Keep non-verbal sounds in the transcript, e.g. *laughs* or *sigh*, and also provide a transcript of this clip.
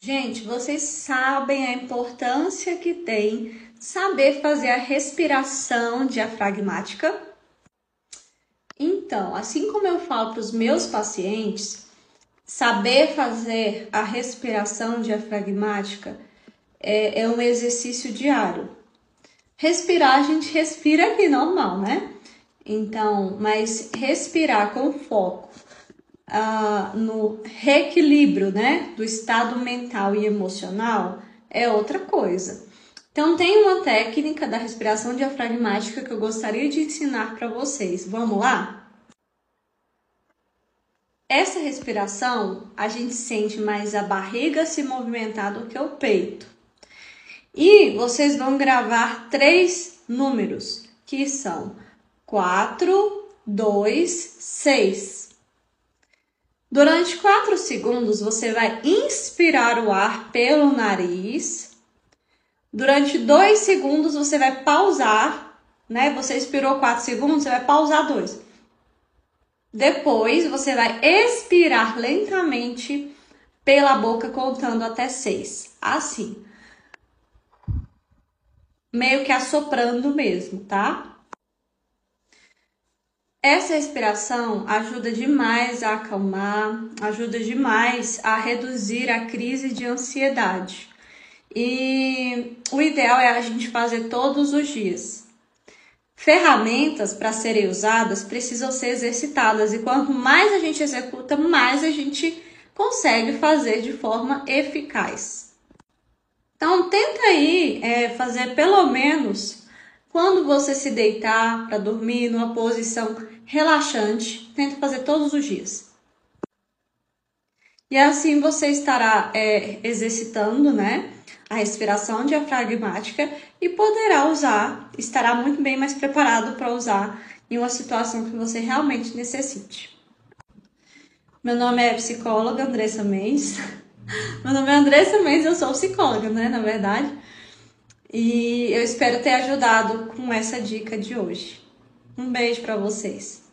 Gente, vocês sabem a importância que tem saber fazer a respiração diafragmática? Então, assim como eu falo para os meus pacientes, saber fazer a respiração diafragmática é, é um exercício diário. Respirar, a gente respira aqui normal, né? Então, mas respirar com foco uh, no reequilíbrio, né, do estado mental e emocional é outra coisa. Então, tem uma técnica da respiração diafragmática que eu gostaria de ensinar para vocês. Vamos lá? Essa respiração, a gente sente mais a barriga se movimentar do que o peito. E vocês vão gravar três números, que são 4, 2, 6. Durante 4 segundos, você vai inspirar o ar pelo nariz. Durante 2 segundos, você vai pausar, né? Você expirou 4 segundos, você vai pausar 2. Depois, você vai expirar lentamente pela boca, contando até 6. Assim. Meio que assoprando mesmo, tá? Essa respiração ajuda demais a acalmar, ajuda demais a reduzir a crise de ansiedade. E o ideal é a gente fazer todos os dias. Ferramentas para serem usadas precisam ser exercitadas e quanto mais a gente executa, mais a gente consegue fazer de forma eficaz. Então tenta aí é, fazer pelo menos quando você se deitar para dormir numa posição relaxante, tenta fazer todos os dias. E assim você estará é, exercitando, né, a respiração diafragmática e poderá usar, estará muito bem mais preparado para usar em uma situação que você realmente necessite. Meu nome é psicóloga Andressa Mendes. *laughs* Meu nome é Andressa Mendes, eu sou psicóloga, né, na verdade. E eu espero ter ajudado com essa dica de hoje. Um beijo para vocês.